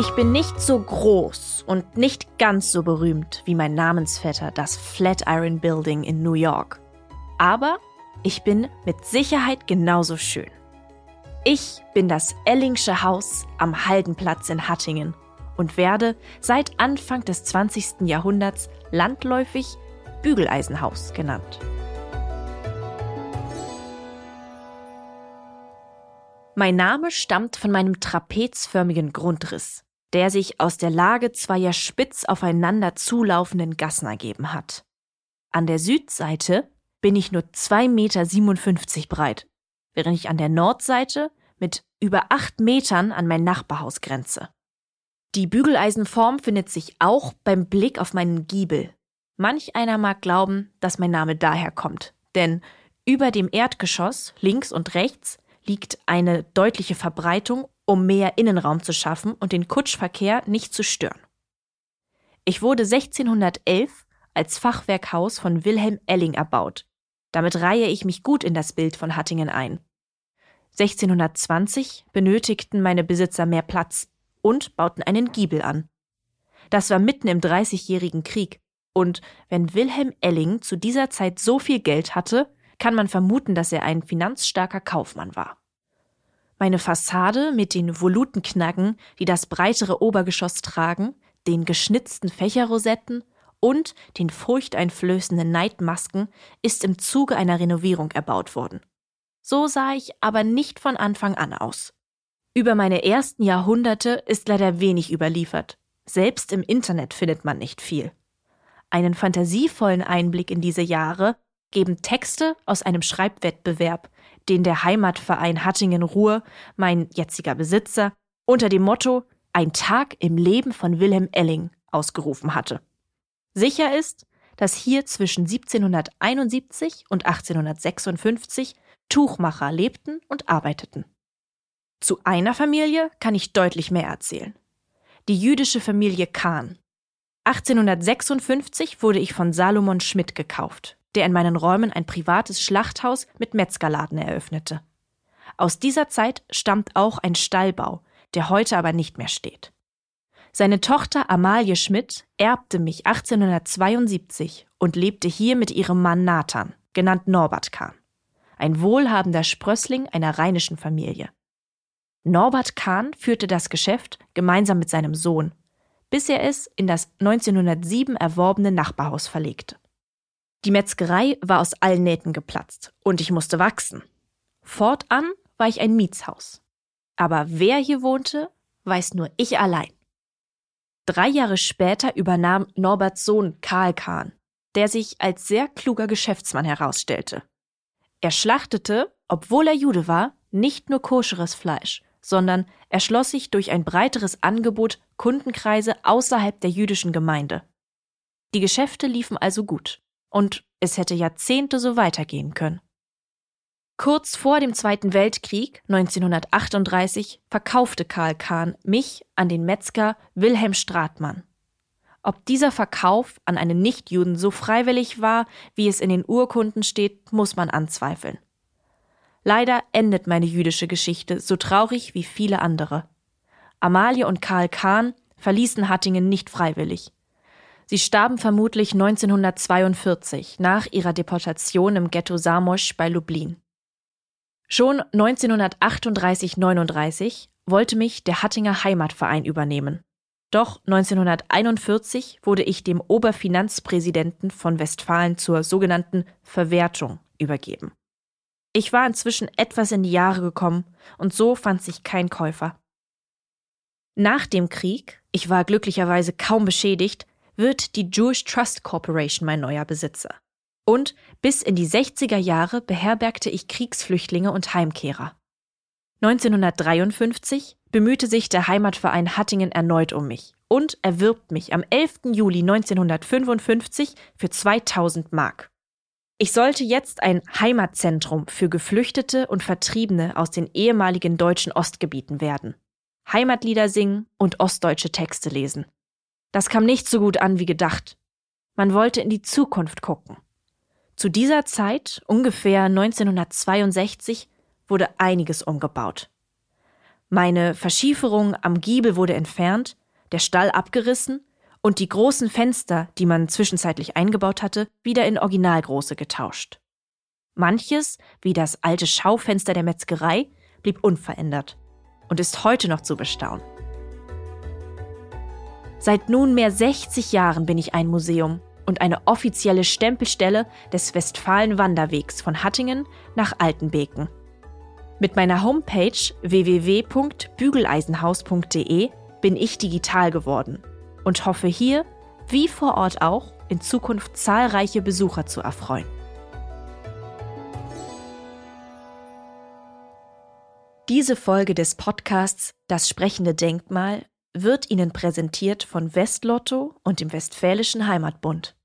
Ich bin nicht so groß und nicht ganz so berühmt wie mein Namensvetter, das Flatiron Building in New York. Aber ich bin mit Sicherheit genauso schön. Ich bin das Ellingsche Haus am Haldenplatz in Hattingen und werde seit Anfang des 20. Jahrhunderts landläufig Bügeleisenhaus genannt. Mein Name stammt von meinem trapezförmigen Grundriss, der sich aus der Lage zweier spitz aufeinander zulaufenden Gassen ergeben hat. An der Südseite bin ich nur 2,57 Meter breit, während ich an der Nordseite mit über acht Metern an mein Nachbarhaus grenze. Die Bügeleisenform findet sich auch beim Blick auf meinen Giebel. Manch einer mag glauben, dass mein Name daher kommt, denn über dem Erdgeschoss, links und rechts, liegt eine deutliche Verbreitung, um mehr Innenraum zu schaffen und den Kutschverkehr nicht zu stören. Ich wurde 1611 als Fachwerkhaus von Wilhelm Elling erbaut. Damit reihe ich mich gut in das Bild von Hattingen ein. 1620 benötigten meine Besitzer mehr Platz und bauten einen Giebel an. Das war mitten im Dreißigjährigen Krieg, und wenn Wilhelm Elling zu dieser Zeit so viel Geld hatte, kann man vermuten, dass er ein finanzstarker Kaufmann war. Meine Fassade mit den Volutenknaggen, die das breitere Obergeschoss tragen, den geschnitzten Fächerrosetten und den furchteinflößenden Neidmasken ist im Zuge einer Renovierung erbaut worden. So sah ich aber nicht von Anfang an aus. Über meine ersten Jahrhunderte ist leider wenig überliefert. Selbst im Internet findet man nicht viel. Einen fantasievollen Einblick in diese Jahre geben Texte aus einem Schreibwettbewerb, den der Heimatverein Hattingen-Ruhr, mein jetziger Besitzer, unter dem Motto Ein Tag im Leben von Wilhelm Elling ausgerufen hatte. Sicher ist, dass hier zwischen 1771 und 1856 Tuchmacher lebten und arbeiteten. Zu einer Familie kann ich deutlich mehr erzählen. Die jüdische Familie Kahn. 1856 wurde ich von Salomon Schmidt gekauft, der in meinen Räumen ein privates Schlachthaus mit Metzgerladen eröffnete. Aus dieser Zeit stammt auch ein Stallbau, der heute aber nicht mehr steht. Seine Tochter Amalie Schmidt erbte mich 1872 und lebte hier mit ihrem Mann Nathan, genannt Norbert Kahn, ein wohlhabender Sprössling einer rheinischen Familie. Norbert Kahn führte das Geschäft gemeinsam mit seinem Sohn, bis er es in das 1907 erworbene Nachbarhaus verlegte. Die Metzgerei war aus allen Nähten geplatzt und ich musste wachsen. Fortan war ich ein Mietshaus. Aber wer hier wohnte, weiß nur ich allein. Drei Jahre später übernahm Norberts Sohn Karl Kahn, der sich als sehr kluger Geschäftsmann herausstellte. Er schlachtete, obwohl er Jude war, nicht nur koscheres Fleisch, sondern erschloss sich durch ein breiteres Angebot Kundenkreise außerhalb der jüdischen Gemeinde. Die Geschäfte liefen also gut, und es hätte Jahrzehnte so weitergehen können. Kurz vor dem Zweiten Weltkrieg, 1938, verkaufte Karl Kahn mich an den Metzger Wilhelm Stratmann. Ob dieser Verkauf an einen Nichtjuden so freiwillig war, wie es in den Urkunden steht, muss man anzweifeln. Leider endet meine jüdische Geschichte so traurig wie viele andere. Amalie und Karl Kahn verließen Hattingen nicht freiwillig. Sie starben vermutlich 1942 nach ihrer Deportation im Ghetto Samosch bei Lublin. Schon 1938-39 wollte mich der Hattinger Heimatverein übernehmen. Doch 1941 wurde ich dem Oberfinanzpräsidenten von Westfalen zur sogenannten Verwertung übergeben. Ich war inzwischen etwas in die Jahre gekommen und so fand sich kein Käufer. Nach dem Krieg, ich war glücklicherweise kaum beschädigt, wird die Jewish Trust Corporation mein neuer Besitzer. Und bis in die 60er Jahre beherbergte ich Kriegsflüchtlinge und Heimkehrer. 1953 bemühte sich der Heimatverein Hattingen erneut um mich und erwirbt mich am 11. Juli 1955 für 2000 Mark. Ich sollte jetzt ein Heimatzentrum für Geflüchtete und Vertriebene aus den ehemaligen deutschen Ostgebieten werden. Heimatlieder singen und ostdeutsche Texte lesen. Das kam nicht so gut an wie gedacht. Man wollte in die Zukunft gucken. Zu dieser Zeit, ungefähr 1962, wurde einiges umgebaut. Meine Verschieferung am Giebel wurde entfernt, der Stall abgerissen und die großen Fenster, die man zwischenzeitlich eingebaut hatte, wieder in Originalgröße getauscht. Manches, wie das alte Schaufenster der Metzgerei, blieb unverändert und ist heute noch zu bestaunen. Seit nunmehr 60 Jahren bin ich ein Museum und eine offizielle Stempelstelle des Westfalen-Wanderwegs von Hattingen nach Altenbeken. Mit meiner Homepage www.bügeleisenhaus.de bin ich digital geworden und hoffe hier, wie vor Ort auch, in Zukunft zahlreiche Besucher zu erfreuen. Diese Folge des Podcasts Das sprechende Denkmal wird Ihnen präsentiert von Westlotto und dem Westfälischen Heimatbund.